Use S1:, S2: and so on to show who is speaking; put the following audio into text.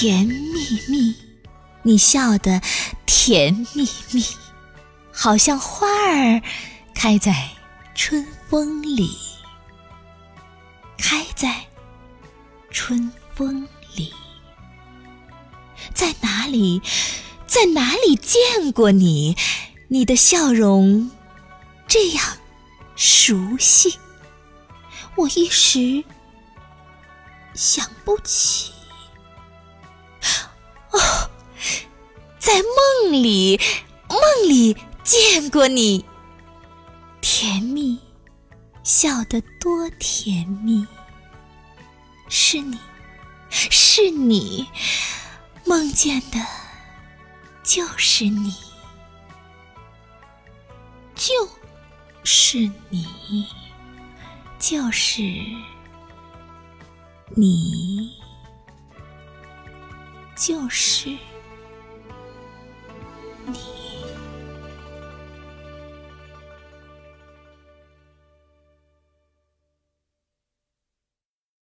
S1: 甜蜜蜜，你笑得甜蜜蜜，好像花儿开在春风里，开在春风里。在哪里，在哪里见过你？你的笑容这样熟悉，我一时想不起。梦里，梦里见过你，甜蜜，笑得多甜蜜。是你，是你，梦见的，就是你，就是你，就是你。就是。